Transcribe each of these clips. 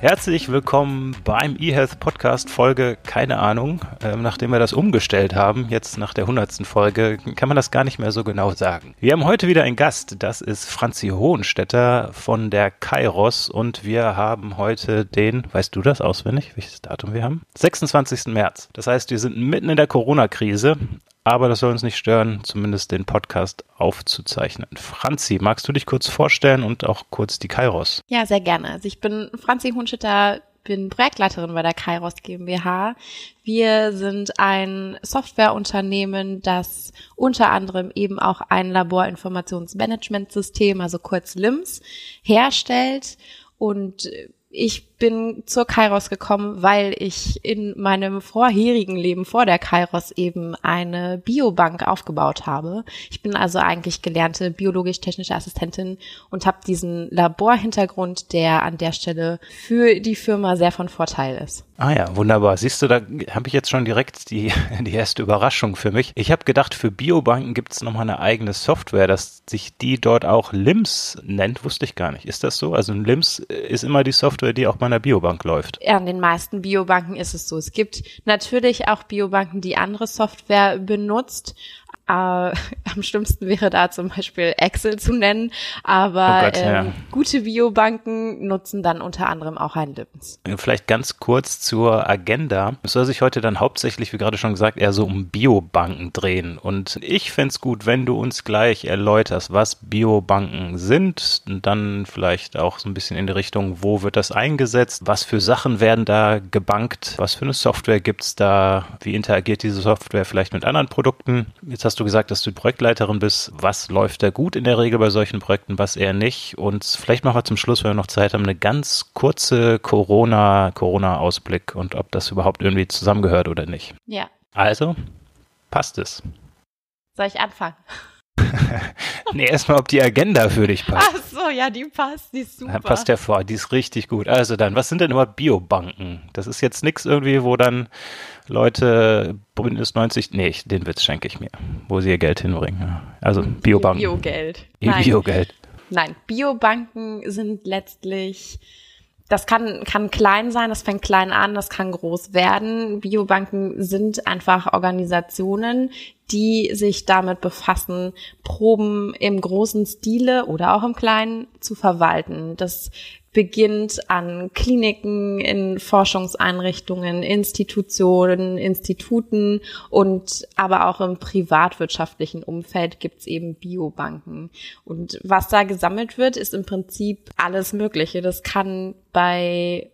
Herzlich willkommen beim eHealth Podcast Folge, keine Ahnung, ähm, nachdem wir das umgestellt haben, jetzt nach der hundertsten Folge, kann man das gar nicht mehr so genau sagen. Wir haben heute wieder einen Gast, das ist Franzi Hohenstetter von der Kairos und wir haben heute den, weißt du das auswendig, welches Datum wir haben? 26. März. Das heißt, wir sind mitten in der Corona-Krise, aber das soll uns nicht stören, zumindest den Podcast aufzuzeichnen. Franzi, magst du dich kurz vorstellen und auch kurz die Kairos? Ja, sehr gerne. Also ich bin Franzi Hunschitter, bin Projektleiterin bei der Kairos GmbH. Wir sind ein Softwareunternehmen, das unter anderem eben auch ein Laborinformationsmanagementsystem, also kurz LIMS, herstellt und ich bin zur Kairos gekommen, weil ich in meinem vorherigen Leben vor der Kairos eben eine Biobank aufgebaut habe. Ich bin also eigentlich gelernte biologisch-technische Assistentin und habe diesen Laborhintergrund, der an der Stelle für die Firma sehr von Vorteil ist. Ah ja, wunderbar. Siehst du, da habe ich jetzt schon direkt die, die erste Überraschung für mich. Ich habe gedacht, für Biobanken gibt es nochmal eine eigene Software, dass sich die dort auch LIMS nennt. Wusste ich gar nicht. Ist das so? Also ein LIMS ist immer die Software, die auch bei einer Biobank läuft. Ja, an den meisten Biobanken ist es so. Es gibt natürlich auch Biobanken, die andere Software benutzt, äh, am schlimmsten wäre da zum Beispiel Excel zu nennen, aber oh Gott, ähm, ja. gute Biobanken nutzen dann unter anderem auch ein LIMS. Vielleicht ganz kurz zur Agenda. Es soll sich heute dann hauptsächlich, wie gerade schon gesagt, eher so um Biobanken drehen. Und ich fände es gut, wenn du uns gleich erläuterst, was Biobanken sind und dann vielleicht auch so ein bisschen in die Richtung, wo wird das eingesetzt, was für Sachen werden da gebankt, was für eine Software gibt es da, wie interagiert diese Software vielleicht mit anderen Produkten. Jetzt hast du gesagt, dass du Projektleiterin bist. Was läuft da gut in der Regel bei solchen Projekten, was eher nicht? Und vielleicht machen wir zum Schluss, wenn wir noch Zeit haben, eine ganz kurze Corona, Corona-Ausblick und ob das überhaupt irgendwie zusammengehört oder nicht. Ja. Also, passt es. Soll ich anfangen? nee, erstmal, ob die Agenda für dich passt. Ach so, ja, die passt, die ist super. Ja, passt ja vor, die ist richtig gut. Also dann, was sind denn überhaupt Biobanken? Das ist jetzt nichts irgendwie, wo dann Leute Bündnis 90, nee, den Witz schenke ich mir, wo sie ihr Geld hinbringen. Also Biobanken. Biogeld. Biogeld. Nein, Biobanken sind letztlich das kann, kann klein sein, das fängt klein an, das kann groß werden. Biobanken sind einfach Organisationen, die sich damit befassen, Proben im großen Stile oder auch im kleinen zu verwalten. Das beginnt an Kliniken, in Forschungseinrichtungen, Institutionen, Instituten und aber auch im privatwirtschaftlichen Umfeld gibt's eben Biobanken. Und was da gesammelt wird, ist im Prinzip alles Mögliche. Das kann bei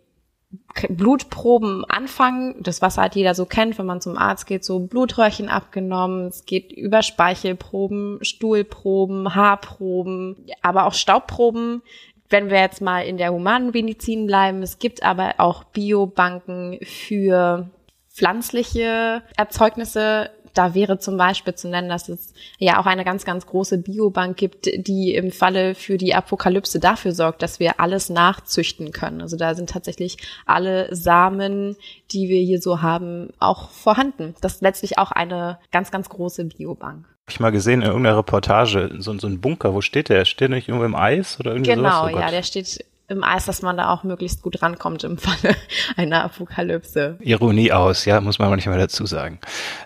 Blutproben anfangen, das was halt jeder so kennt, wenn man zum Arzt geht, so Blutröhrchen abgenommen, es geht über Speichelproben, Stuhlproben, Haarproben, aber auch Staubproben, wenn wir jetzt mal in der humanen Medizin bleiben, es gibt aber auch Biobanken für pflanzliche Erzeugnisse. Da wäre zum Beispiel zu nennen, dass es ja auch eine ganz, ganz große Biobank gibt, die im Falle für die Apokalypse dafür sorgt, dass wir alles nachzüchten können. Also da sind tatsächlich alle Samen, die wir hier so haben, auch vorhanden. Das ist letztlich auch eine ganz, ganz große Biobank ich mal gesehen in irgendeiner Reportage, so, so ein Bunker, wo steht der? Steht der nicht irgendwo im Eis oder irgendwie Genau, sowas? Oh ja, der steht im Eis, dass man da auch möglichst gut rankommt im Falle einer Apokalypse. Ironie aus, ja, muss man aber nicht mal dazu sagen.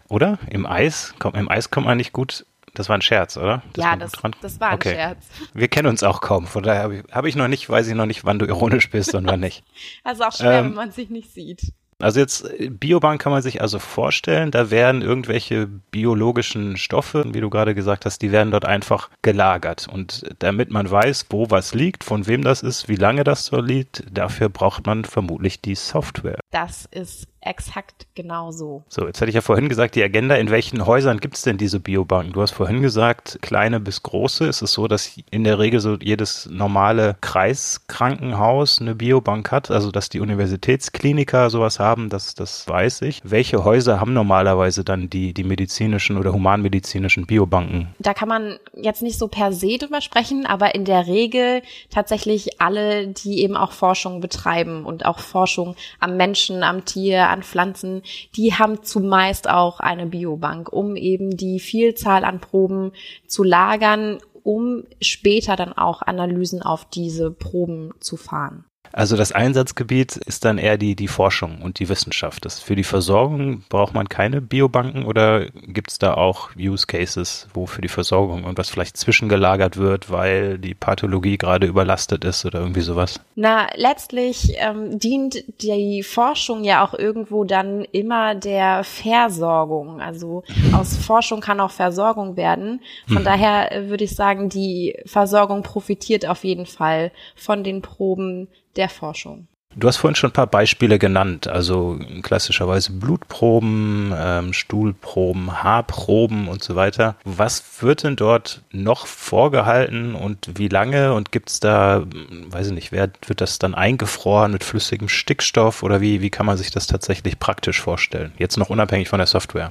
Oder? Im Eis, kommt, im Eis kommt man nicht gut das war ein Scherz, oder? Das ja, das, das, war ein okay. Scherz. Wir kennen uns auch kaum, von daher habe ich, hab ich noch nicht, weiß ich noch nicht, wann du ironisch bist und wann nicht. Also auch schwer, ähm, wenn man sich nicht sieht. Also jetzt Biobank kann man sich also vorstellen, da werden irgendwelche biologischen Stoffe, wie du gerade gesagt hast, die werden dort einfach gelagert. Und damit man weiß, wo was liegt, von wem das ist, wie lange das so liegt, dafür braucht man vermutlich die Software. Das ist exakt genau so. So, jetzt hatte ich ja vorhin gesagt, die Agenda, in welchen Häusern gibt es denn diese Biobanken? Du hast vorhin gesagt, kleine bis große. Ist es so, dass in der Regel so jedes normale Kreiskrankenhaus eine Biobank hat? Also, dass die Universitätskliniker sowas haben, das, das weiß ich. Welche Häuser haben normalerweise dann die, die medizinischen oder humanmedizinischen Biobanken? Da kann man jetzt nicht so per se drüber sprechen, aber in der Regel tatsächlich alle, die eben auch Forschung betreiben und auch Forschung am Menschen, am Tier, an Pflanzen, die haben zumeist auch eine Biobank, um eben die Vielzahl an Proben zu lagern, um später dann auch Analysen auf diese Proben zu fahren. Also das Einsatzgebiet ist dann eher die, die Forschung und die Wissenschaft. Das für die Versorgung braucht man keine Biobanken oder gibt es da auch Use Cases, wo für die Versorgung irgendwas vielleicht zwischengelagert wird, weil die Pathologie gerade überlastet ist oder irgendwie sowas? Na, letztlich ähm, dient die Forschung ja auch irgendwo dann immer der Versorgung. Also aus Forschung kann auch Versorgung werden. Von hm. daher äh, würde ich sagen, die Versorgung profitiert auf jeden Fall von den Proben, der Forschung. Du hast vorhin schon ein paar Beispiele genannt, also klassischerweise Blutproben, ähm, Stuhlproben, Haarproben und so weiter. Was wird denn dort noch vorgehalten und wie lange? Und gibt es da, weiß ich nicht, wer, wird das dann eingefroren mit flüssigem Stickstoff oder wie, wie kann man sich das tatsächlich praktisch vorstellen? Jetzt noch unabhängig von der Software.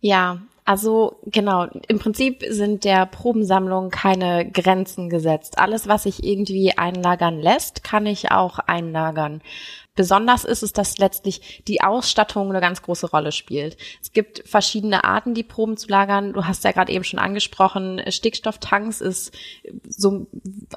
Ja, also genau, im Prinzip sind der Probensammlung keine Grenzen gesetzt. Alles, was sich irgendwie einlagern lässt, kann ich auch einlagern. Besonders ist es, dass letztlich die Ausstattung eine ganz große Rolle spielt. Es gibt verschiedene Arten, die Proben zu lagern. Du hast ja gerade eben schon angesprochen, Stickstofftanks ist so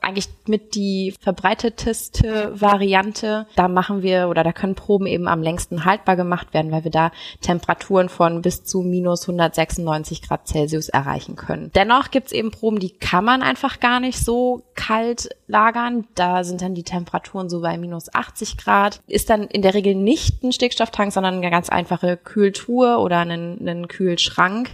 eigentlich mit die verbreiteteste Variante. Da machen wir oder da können Proben eben am längsten haltbar gemacht werden, weil wir da Temperaturen von bis zu minus 196 Grad Celsius erreichen können. Dennoch gibt es eben Proben, die kann man einfach gar nicht so kalt lagern. Da sind dann die Temperaturen so bei minus 80 Grad ist dann in der Regel nicht ein Stickstofftank, sondern eine ganz einfache Kühltour oder einen, einen Kühlschrank.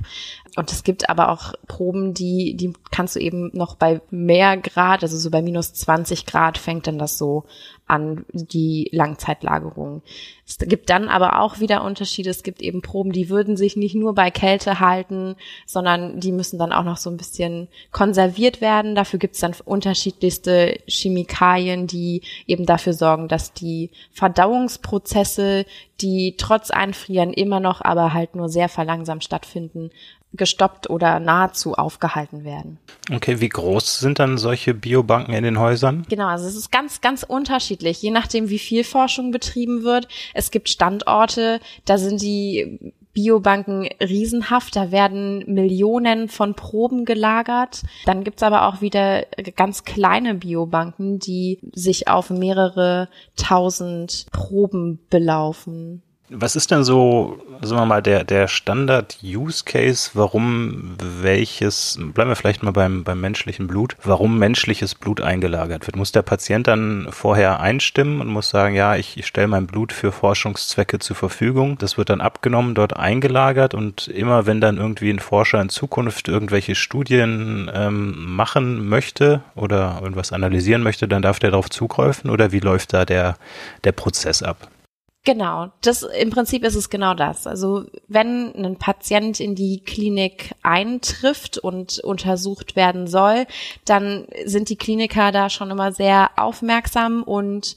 Und es gibt aber auch Proben, die, die kannst du eben noch bei mehr Grad, also so bei minus 20 Grad fängt dann das so an, die Langzeitlagerung. Es gibt dann aber auch wieder Unterschiede. Es gibt eben Proben, die würden sich nicht nur bei Kälte halten, sondern die müssen dann auch noch so ein bisschen konserviert werden. Dafür gibt es dann unterschiedlichste Chemikalien, die eben dafür sorgen, dass die Verdauungsprozesse, die trotz Einfrieren immer noch, aber halt nur sehr verlangsamt stattfinden, gestoppt oder nahezu aufgehalten werden. Okay, wie groß sind dann solche Biobanken in den Häusern? Genau, also es ist ganz, ganz unterschiedlich, je nachdem, wie viel Forschung betrieben wird. Es gibt Standorte, da sind die Biobanken riesenhaft, da werden Millionen von Proben gelagert. Dann gibt's aber auch wieder ganz kleine Biobanken, die sich auf mehrere tausend Proben belaufen. Was ist denn so, sagen wir mal, der, der Standard-Use-Case, warum welches, bleiben wir vielleicht mal beim, beim menschlichen Blut, warum menschliches Blut eingelagert wird? Muss der Patient dann vorher einstimmen und muss sagen, ja, ich, ich stelle mein Blut für Forschungszwecke zur Verfügung. Das wird dann abgenommen, dort eingelagert und immer wenn dann irgendwie ein Forscher in Zukunft irgendwelche Studien ähm, machen möchte oder irgendwas analysieren möchte, dann darf der darauf zugreifen oder wie läuft da der, der Prozess ab? Genau, das im Prinzip ist es genau das. Also wenn ein Patient in die Klinik eintrifft und untersucht werden soll, dann sind die Kliniker da schon immer sehr aufmerksam und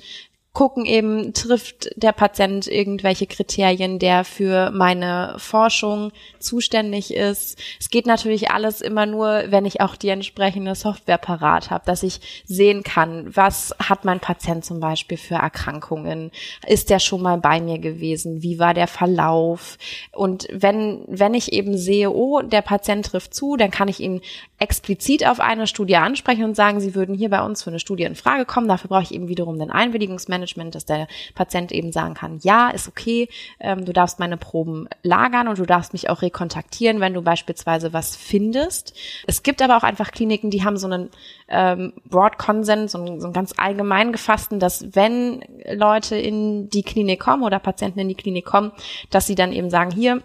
gucken eben, trifft der Patient irgendwelche Kriterien, der für meine Forschung zuständig ist. Es geht natürlich alles immer nur, wenn ich auch die entsprechende Software parat habe, dass ich sehen kann, was hat mein Patient zum Beispiel für Erkrankungen? Ist der schon mal bei mir gewesen? Wie war der Verlauf? Und wenn, wenn ich eben sehe, oh, der Patient trifft zu, dann kann ich ihn explizit auf eine Studie ansprechen und sagen, sie würden hier bei uns für eine Studie in Frage kommen. Dafür brauche ich eben wiederum den Einwilligungsmanagement Management, dass der Patient eben sagen kann, ja, ist okay, ähm, du darfst meine Proben lagern und du darfst mich auch rekontaktieren, wenn du beispielsweise was findest. Es gibt aber auch einfach Kliniken, die haben so einen ähm, Broad Consent, so einen, so einen ganz allgemein gefassten, dass wenn Leute in die Klinik kommen oder Patienten in die Klinik kommen, dass sie dann eben sagen, hier,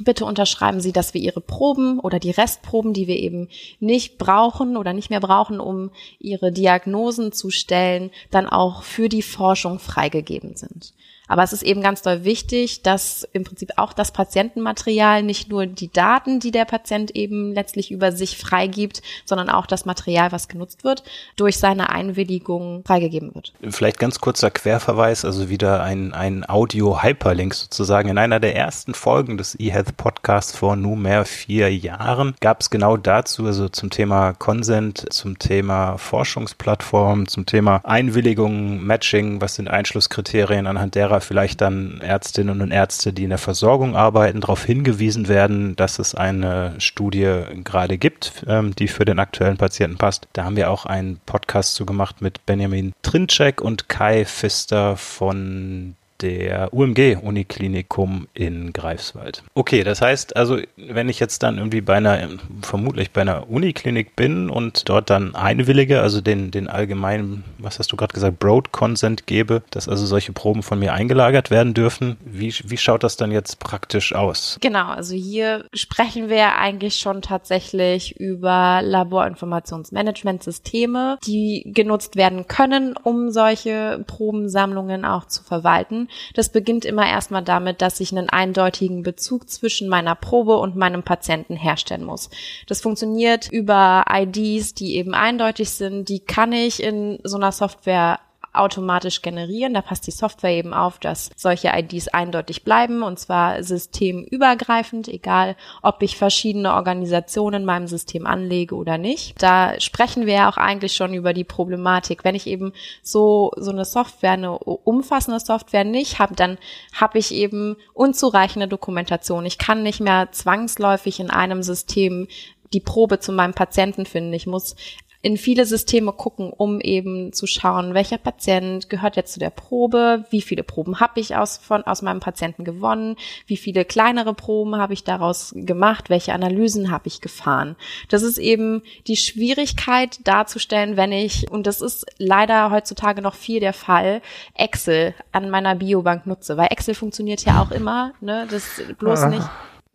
Bitte unterschreiben Sie, dass wir Ihre Proben oder die Restproben, die wir eben nicht brauchen oder nicht mehr brauchen, um Ihre Diagnosen zu stellen, dann auch für die Forschung freigegeben sind. Aber es ist eben ganz doll wichtig, dass im Prinzip auch das Patientenmaterial nicht nur die Daten, die der Patient eben letztlich über sich freigibt, sondern auch das Material, was genutzt wird, durch seine Einwilligung freigegeben wird. Vielleicht ganz kurzer Querverweis, also wieder ein, ein Audio-Hyperlink sozusagen. In einer der ersten Folgen des eHealth Podcasts vor nunmehr vier Jahren gab es genau dazu, also zum Thema Consent, zum Thema Forschungsplattform, zum Thema Einwilligung, Matching, was sind Einschlusskriterien, anhand derer vielleicht dann Ärztinnen und Ärzte, die in der Versorgung arbeiten, darauf hingewiesen werden, dass es eine Studie gerade gibt, ähm, die für den aktuellen Patienten passt. Da haben wir auch einen Podcast zu gemacht mit Benjamin Trinczek und Kai Pfister von der UMG-Uniklinikum in Greifswald. Okay, das heißt also, wenn ich jetzt dann irgendwie bei einer, vermutlich bei einer Uniklinik bin und dort dann einwillige, also den, den allgemeinen, was hast du gerade gesagt, Broad Consent gebe, dass also solche Proben von mir eingelagert werden dürfen, wie, wie schaut das dann jetzt praktisch aus? Genau, also hier sprechen wir eigentlich schon tatsächlich über Laborinformationsmanagementsysteme, die genutzt werden können, um solche Probensammlungen auch zu verwalten. Das beginnt immer erstmal damit, dass ich einen eindeutigen Bezug zwischen meiner Probe und meinem Patienten herstellen muss. Das funktioniert über IDs, die eben eindeutig sind. Die kann ich in so einer Software automatisch generieren. Da passt die Software eben auf, dass solche IDs eindeutig bleiben und zwar systemübergreifend, egal ob ich verschiedene Organisationen in meinem System anlege oder nicht. Da sprechen wir ja auch eigentlich schon über die Problematik. Wenn ich eben so, so eine Software, eine umfassende Software nicht habe, dann habe ich eben unzureichende Dokumentation. Ich kann nicht mehr zwangsläufig in einem System die Probe zu meinem Patienten finden. Ich muss in viele Systeme gucken, um eben zu schauen, welcher Patient gehört jetzt zu der Probe, wie viele Proben habe ich aus, von, aus meinem Patienten gewonnen, wie viele kleinere Proben habe ich daraus gemacht, welche Analysen habe ich gefahren. Das ist eben die Schwierigkeit darzustellen, wenn ich, und das ist leider heutzutage noch viel der Fall, Excel an meiner Biobank nutze, weil Excel funktioniert ja auch immer, ne, das bloß ah. nicht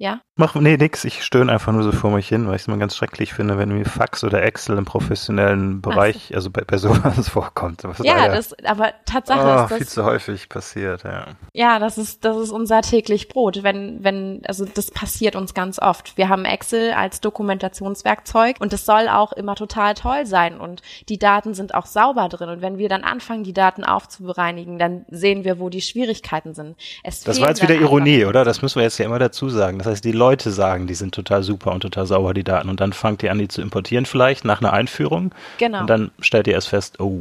ja? Mach, nee, nix. Ich stöhne einfach nur so vor mich hin, weil ich es immer ganz schrecklich finde, wenn mir Fax oder Excel im professionellen Bereich, so. also bei, bei sowas vorkommt. Was ja, leider, das, aber Tatsache oh, ist das. viel zu häufig passiert, ja. Ja, das ist, das ist unser täglich Brot. Wenn, wenn, also das passiert uns ganz oft. Wir haben Excel als Dokumentationswerkzeug und das soll auch immer total toll sein und die Daten sind auch sauber drin. Und wenn wir dann anfangen, die Daten aufzubereinigen, dann sehen wir, wo die Schwierigkeiten sind. Es das war jetzt wieder Ironie, oder? Das müssen wir jetzt ja immer dazu sagen. Das heißt, die Leute sagen, die sind total super und total sauber, die Daten. Und dann fangt ihr an, die zu importieren vielleicht nach einer Einführung. Genau. Und dann stellt ihr erst fest, oh.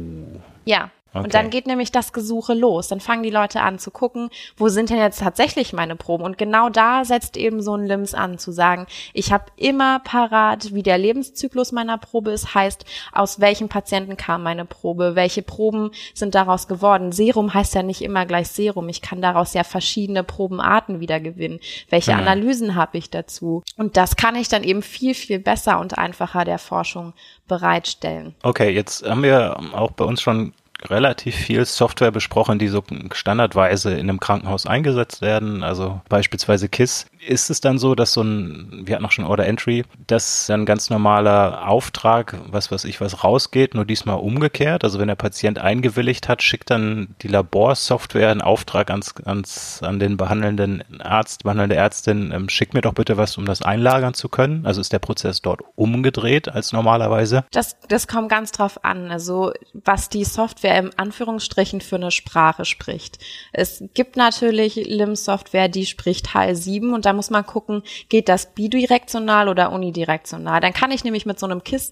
Ja, Okay. Und dann geht nämlich das Gesuche los. Dann fangen die Leute an zu gucken, wo sind denn jetzt tatsächlich meine Proben? Und genau da setzt eben so ein LIMS an, zu sagen, ich habe immer parat, wie der Lebenszyklus meiner Probe ist, heißt, aus welchen Patienten kam meine Probe, welche Proben sind daraus geworden. Serum heißt ja nicht immer gleich Serum. Ich kann daraus ja verschiedene Probenarten wieder gewinnen. Welche ja. Analysen habe ich dazu? Und das kann ich dann eben viel, viel besser und einfacher der Forschung bereitstellen. Okay, jetzt haben wir auch bei uns schon relativ viel Software besprochen, die so standardweise in einem Krankenhaus eingesetzt werden, also beispielsweise KISS. Ist es dann so, dass so ein, wir hatten auch schon Order Entry, dass ein ganz normaler Auftrag, was weiß ich, was rausgeht, nur diesmal umgekehrt? Also wenn der Patient eingewilligt hat, schickt dann die Laborsoftware einen Auftrag ans, ans, an den behandelnden Arzt, behandelnde Ärztin, ähm, schick mir doch bitte was, um das einlagern zu können. Also ist der Prozess dort umgedreht als normalerweise? Das, das kommt ganz drauf an. Also was die Software im Anführungsstrichen für eine Sprache spricht. Es gibt natürlich LIM-Software, die spricht HAL7 und da muss man gucken, geht das bidirektional oder unidirektional. Dann kann ich nämlich mit so einem KISS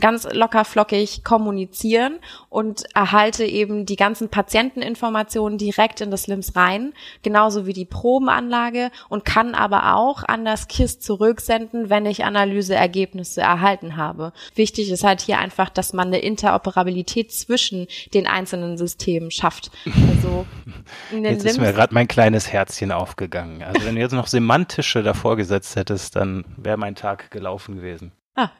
ganz locker flockig kommunizieren und erhalte eben die ganzen Patienteninformationen direkt in das LIMS rein, genauso wie die Probenanlage und kann aber auch an das KISS zurücksenden, wenn ich Analyseergebnisse erhalten habe. Wichtig ist halt hier einfach, dass man eine Interoperabilität zwischen den einzelnen Systemen schafft. Also jetzt ist mir gerade mein kleines Herzchen aufgegangen. Also wenn du jetzt noch semantische davor gesetzt hättest, dann wäre mein Tag gelaufen gewesen. Ah.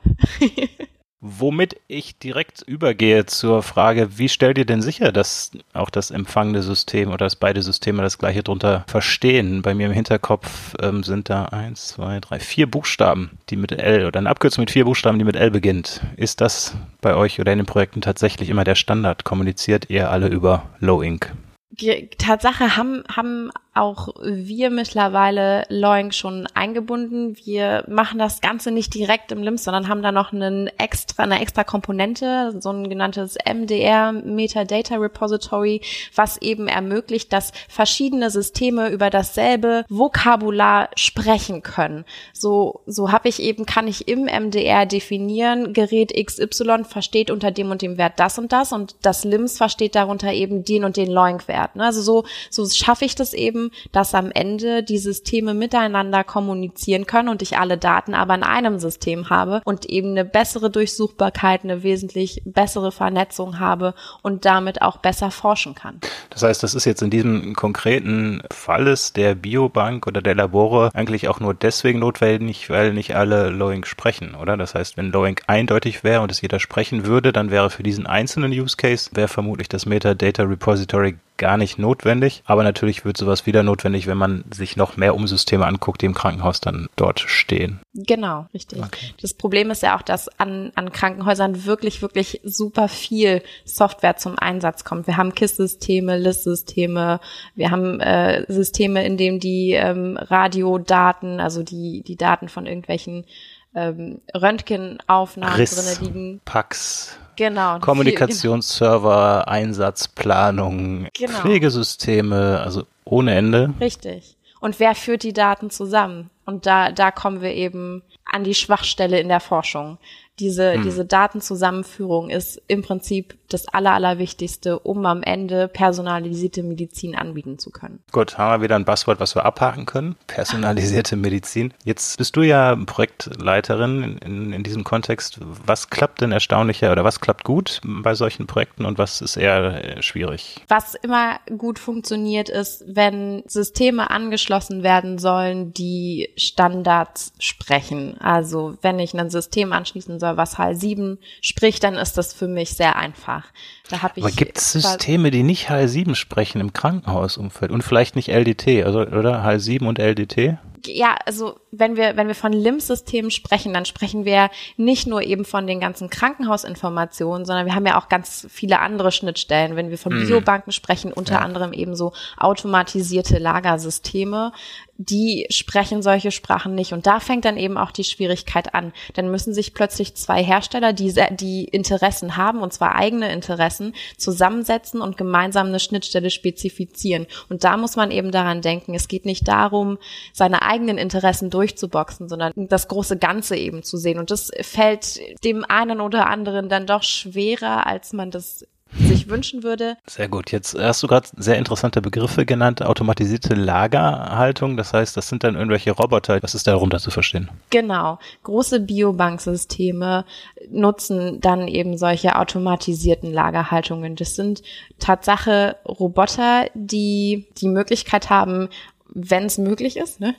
Womit ich direkt übergehe zur Frage, wie stellt ihr denn sicher, dass auch das empfangende System oder dass beide Systeme das gleiche drunter verstehen? Bei mir im Hinterkopf ähm, sind da eins, zwei, drei, vier Buchstaben, die mit L oder eine Abkürzung mit vier Buchstaben, die mit L beginnt. Ist das bei euch oder in den Projekten tatsächlich immer der Standard? Kommuniziert ihr alle über Low Ink? Tatsache haben, haben auch wir mittlerweile Loing schon eingebunden. Wir machen das Ganze nicht direkt im LIMS, sondern haben da noch einen extra, eine extra Komponente, so ein genanntes MDR, Metadata Repository, was eben ermöglicht, dass verschiedene Systeme über dasselbe Vokabular sprechen können. So, so habe ich eben, kann ich im MDR definieren, Gerät XY versteht unter dem und dem Wert das und das und das LIMS versteht darunter eben den und den Loing-Wert. Ne? Also so, so schaffe ich das eben, dass am Ende die Systeme miteinander kommunizieren können und ich alle Daten aber in einem System habe und eben eine bessere Durchsuchbarkeit, eine wesentlich bessere Vernetzung habe und damit auch besser forschen kann. Das heißt, das ist jetzt in diesem konkreten Falles der Biobank oder der Labore eigentlich auch nur deswegen notwendig, weil nicht alle Lowing sprechen, oder? Das heißt, wenn Lowing eindeutig wäre und es jeder sprechen würde, dann wäre für diesen einzelnen Use Case wäre vermutlich das Metadata Repository gar nicht notwendig. Aber natürlich wird sowas wieder notwendig, wenn man sich noch mehr Umsysteme anguckt, die im Krankenhaus dann dort stehen. Genau, richtig. Okay. Das Problem ist ja auch, dass an, an Krankenhäusern wirklich, wirklich super viel Software zum Einsatz kommt. Wir haben KISS-Systeme, LIS-Systeme, wir haben äh, Systeme, in denen die ähm, Radiodaten, also die, die Daten von irgendwelchen ähm, Röntgenaufnahmen drin liegen. Pax. Genau. Kommunikationsserver, Einsatzplanung, genau. Pflegesysteme, also ohne Ende. Richtig. Und wer führt die Daten zusammen? Und da, da kommen wir eben an die Schwachstelle in der Forschung. Diese, hm. diese Datenzusammenführung ist im Prinzip das Aller, Allerwichtigste, um am Ende personalisierte Medizin anbieten zu können. Gut, haben wir wieder ein Buzzword, was wir abhaken können. Personalisierte Medizin. Jetzt bist du ja Projektleiterin in, in diesem Kontext. Was klappt denn erstaunlicher oder was klappt gut bei solchen Projekten und was ist eher äh, schwierig? Was immer gut funktioniert ist, wenn Systeme angeschlossen werden sollen, die Standards sprechen. Also wenn ich ein System anschließen soll, was HAL7 spricht, dann ist das für mich sehr einfach. Da hab ich Aber gibt es Systeme, die nicht HAL7 sprechen im Krankenhausumfeld und vielleicht nicht LDT, also oder HAL7 und LDT? ja, also wenn wir, wenn wir von LIMS-Systemen sprechen, dann sprechen wir nicht nur eben von den ganzen Krankenhausinformationen, sondern wir haben ja auch ganz viele andere Schnittstellen. Wenn wir von mhm. Biobanken sprechen, unter ja. anderem eben so automatisierte Lagersysteme, die sprechen solche Sprachen nicht. Und da fängt dann eben auch die Schwierigkeit an. Dann müssen sich plötzlich zwei Hersteller, die, die Interessen haben, und zwar eigene Interessen, zusammensetzen und gemeinsam eine Schnittstelle spezifizieren. Und da muss man eben daran denken, es geht nicht darum, seine eigenen Interessen durchzuboxen, sondern das große Ganze eben zu sehen. Und das fällt dem einen oder anderen dann doch schwerer, als man das sich wünschen würde. Sehr gut. Jetzt hast du gerade sehr interessante Begriffe genannt, automatisierte Lagerhaltung. Das heißt, das sind dann irgendwelche Roboter. Was ist darunter zu verstehen? Genau. Große Biobanksysteme nutzen dann eben solche automatisierten Lagerhaltungen. Das sind Tatsache Roboter, die die Möglichkeit haben, wenn es möglich ist, ne,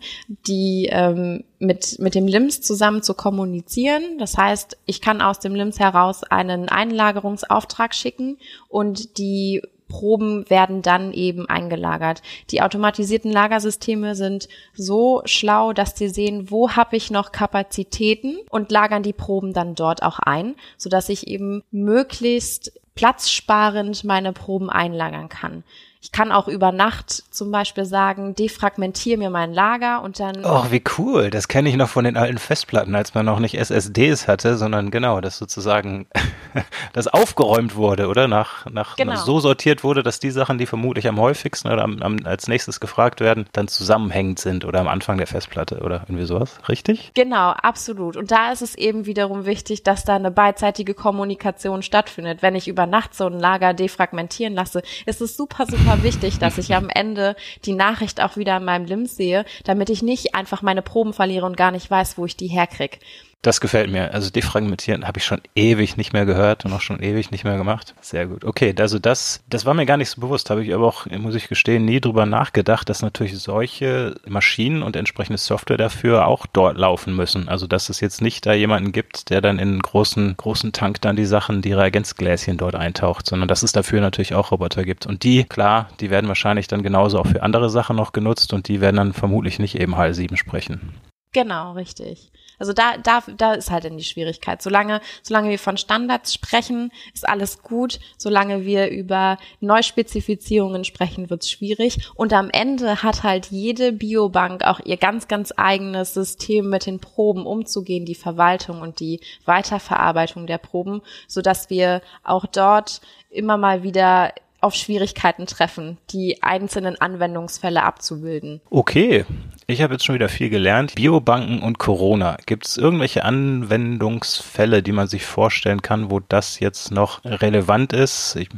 die ähm, mit, mit dem LIMS zusammen zu kommunizieren. Das heißt, ich kann aus dem LIMS heraus einen Einlagerungsauftrag schicken und die Proben werden dann eben eingelagert. Die automatisierten Lagersysteme sind so schlau, dass sie sehen, wo habe ich noch Kapazitäten und lagern die Proben dann dort auch ein, sodass ich eben möglichst platzsparend meine Proben einlagern kann. Ich kann auch über Nacht zum Beispiel sagen, defragmentiere mir mein Lager und dann. Oh, wie cool. Das kenne ich noch von den alten Festplatten, als man noch nicht SSDs hatte, sondern genau, dass sozusagen das aufgeräumt wurde, oder? Nach, nach genau. so sortiert wurde, dass die Sachen, die vermutlich am häufigsten oder am, am, als nächstes gefragt werden, dann zusammenhängend sind oder am Anfang der Festplatte oder irgendwie sowas. Richtig? Genau, absolut. Und da ist es eben wiederum wichtig, dass da eine beidseitige Kommunikation stattfindet. Wenn ich über Nacht so ein Lager defragmentieren lasse, ist es super, super super wichtig, dass ich am Ende die Nachricht auch wieder in meinem LIMS sehe, damit ich nicht einfach meine Proben verliere und gar nicht weiß, wo ich die herkrieg. Das gefällt mir. Also defragmentieren habe ich schon ewig nicht mehr gehört und auch schon ewig nicht mehr gemacht. Sehr gut. Okay, also das, das war mir gar nicht so bewusst, habe ich aber auch, muss ich gestehen, nie drüber nachgedacht, dass natürlich solche Maschinen und entsprechende Software dafür auch dort laufen müssen. Also dass es jetzt nicht da jemanden gibt, der dann in einen großen, großen Tank dann die Sachen, die Reagenzgläschen dort eintaucht, sondern dass es dafür natürlich auch Roboter gibt. Und die, klar, die werden wahrscheinlich dann genauso auch für andere Sachen noch genutzt und die werden dann vermutlich nicht eben HAL7 sprechen. Genau, richtig. Also da, da, da ist halt dann die Schwierigkeit. Solange, solange wir von Standards sprechen, ist alles gut. Solange wir über Neuspezifizierungen sprechen, wird's schwierig. Und am Ende hat halt jede Biobank auch ihr ganz, ganz eigenes System, mit den Proben umzugehen, die Verwaltung und die Weiterverarbeitung der Proben, so dass wir auch dort immer mal wieder auf Schwierigkeiten treffen, die einzelnen Anwendungsfälle abzubilden. Okay, ich habe jetzt schon wieder viel gelernt. Biobanken und Corona. Gibt es irgendwelche Anwendungsfälle, die man sich vorstellen kann, wo das jetzt noch relevant ist? Ich,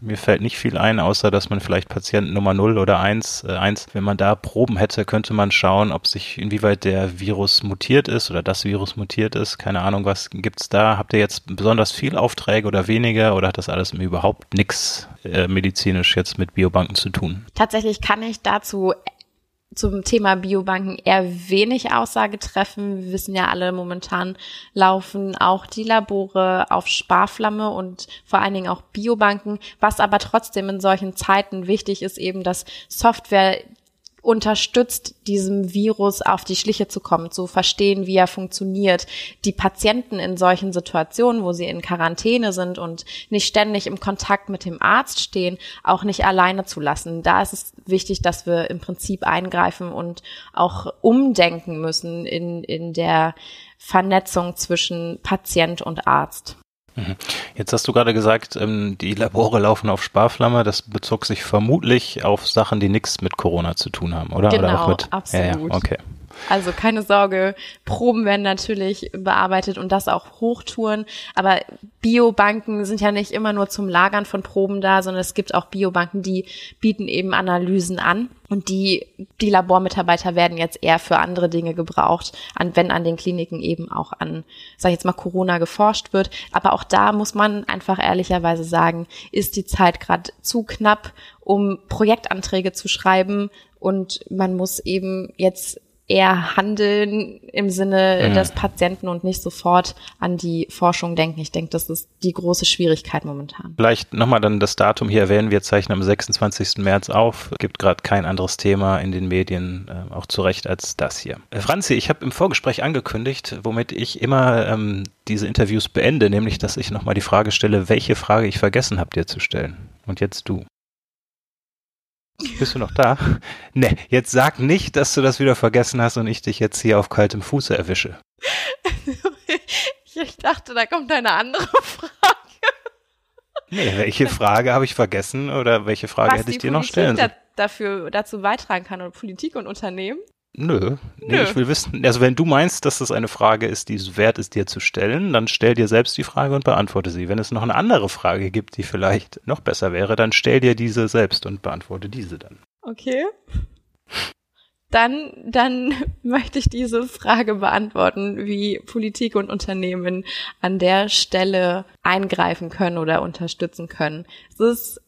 mir fällt nicht viel ein, außer dass man vielleicht Patienten Nummer 0 oder 1, äh, 1, wenn man da Proben hätte, könnte man schauen, ob sich inwieweit der Virus mutiert ist oder das Virus mutiert ist. Keine Ahnung, was gibt's da? Habt ihr jetzt besonders viel Aufträge oder weniger oder hat das alles überhaupt nichts äh, medizinisch jetzt mit Biobanken zu tun? Tatsächlich kann ich dazu zum Thema Biobanken eher wenig Aussage treffen. Wir wissen ja alle, momentan laufen auch die Labore auf Sparflamme und vor allen Dingen auch Biobanken. Was aber trotzdem in solchen Zeiten wichtig ist, eben, dass Software unterstützt, diesem Virus auf die Schliche zu kommen, zu verstehen, wie er funktioniert, die Patienten in solchen Situationen, wo sie in Quarantäne sind und nicht ständig im Kontakt mit dem Arzt stehen, auch nicht alleine zu lassen. Da ist es wichtig, dass wir im Prinzip eingreifen und auch umdenken müssen in, in der Vernetzung zwischen Patient und Arzt. Mhm. Jetzt hast du gerade gesagt, ähm, die Labore laufen auf Sparflamme. Das bezog sich vermutlich auf Sachen, die nichts mit Corona zu tun haben, oder? Genau, oder auch mit, absolut. Ja, ja, okay. Also keine Sorge, Proben werden natürlich bearbeitet und das auch Hochtouren. Aber Biobanken sind ja nicht immer nur zum Lagern von Proben da, sondern es gibt auch Biobanken, die bieten eben Analysen an. Und die, die Labormitarbeiter werden jetzt eher für andere Dinge gebraucht, an, wenn an den Kliniken eben auch an, sag ich jetzt mal, Corona geforscht wird. Aber auch da muss man einfach ehrlicherweise sagen, ist die Zeit gerade zu knapp, um Projektanträge zu schreiben. Und man muss eben jetzt eher handeln im Sinne mhm. des Patienten und nicht sofort an die Forschung denken. Ich denke, das ist die große Schwierigkeit momentan. Vielleicht nochmal dann das Datum hier erwähnen. Wir zeichnen am 26. März auf. Gibt gerade kein anderes Thema in den Medien, äh, auch zu Recht, als das hier. Äh, Franzi, ich habe im Vorgespräch angekündigt, womit ich immer ähm, diese Interviews beende, nämlich, dass ich nochmal die Frage stelle, welche Frage ich vergessen habe, dir zu stellen. Und jetzt du. Bist du noch da? Ne, jetzt sag nicht, dass du das wieder vergessen hast und ich dich jetzt hier auf kaltem Fuße erwische. ich dachte, da kommt eine andere Frage. Nee, welche Frage habe ich vergessen oder welche Frage Was hätte ich dir noch Politik stellen sollen? da, dafür, dazu beitragen kann und Politik und Unternehmen? Nö, nee, Nö. ich will wissen, also wenn du meinst, dass das eine Frage ist, die es wert ist, dir zu stellen, dann stell dir selbst die Frage und beantworte sie. Wenn es noch eine andere Frage gibt, die vielleicht noch besser wäre, dann stell dir diese selbst und beantworte diese dann. Okay. Dann, dann möchte ich diese Frage beantworten, wie Politik und Unternehmen an der Stelle eingreifen können oder unterstützen können. Es ist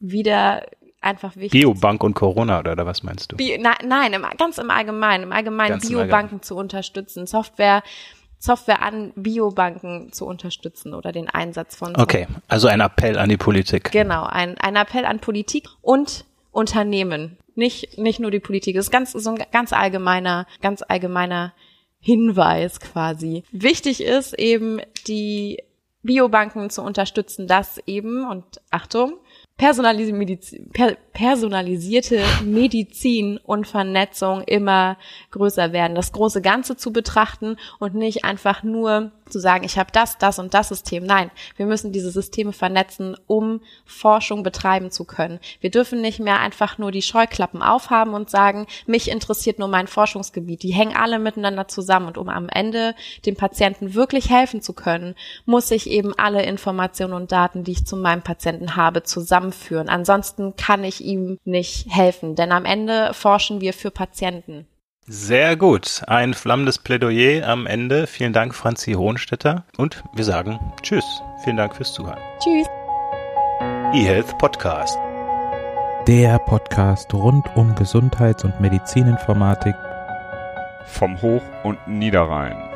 wieder einfach wichtig. Biobank und Corona oder, oder was meinst du? Bio, na, nein, im, ganz im Allgemeinen, im Allgemeinen Ganz im Biobanken zu unterstützen, Software, Software an Biobanken zu unterstützen oder den Einsatz von. Okay, also ein Appell an die Politik. Genau, ein, ein Appell an Politik und Unternehmen. Nicht, nicht nur die Politik. Das ist ganz, so ein ganz allgemeiner, ganz allgemeiner Hinweis quasi. Wichtig ist eben, die Biobanken zu unterstützen, dass eben, und Achtung, personalisierte Medizin, per, personalisierte Medizin und Vernetzung immer größer werden. Das große Ganze zu betrachten und nicht einfach nur zu sagen, ich habe das, das und das System. Nein, wir müssen diese Systeme vernetzen, um Forschung betreiben zu können. Wir dürfen nicht mehr einfach nur die Scheuklappen aufhaben und sagen, mich interessiert nur mein Forschungsgebiet. Die hängen alle miteinander zusammen und um am Ende dem Patienten wirklich helfen zu können, muss ich eben alle Informationen und Daten, die ich zu meinem Patienten habe, zusammenführen. Ansonsten kann ich ihm nicht helfen, denn am Ende forschen wir für Patienten. Sehr gut. Ein flammendes Plädoyer am Ende. Vielen Dank, Franzi Hohenstetter. Und wir sagen Tschüss. Vielen Dank fürs Zuhören. Tschüss. eHealth Podcast. Der Podcast rund um Gesundheits- und Medizininformatik Vom Hoch- und Niederrhein.